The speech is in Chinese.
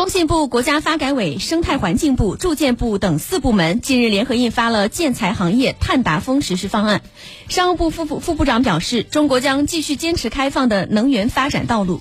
工信部国家发改委生态环境部住建部等四部门近日联合印发了建材行业碳达峰实施方案。商务部副部副部长表示中国将继续坚持开放的能源发展道路。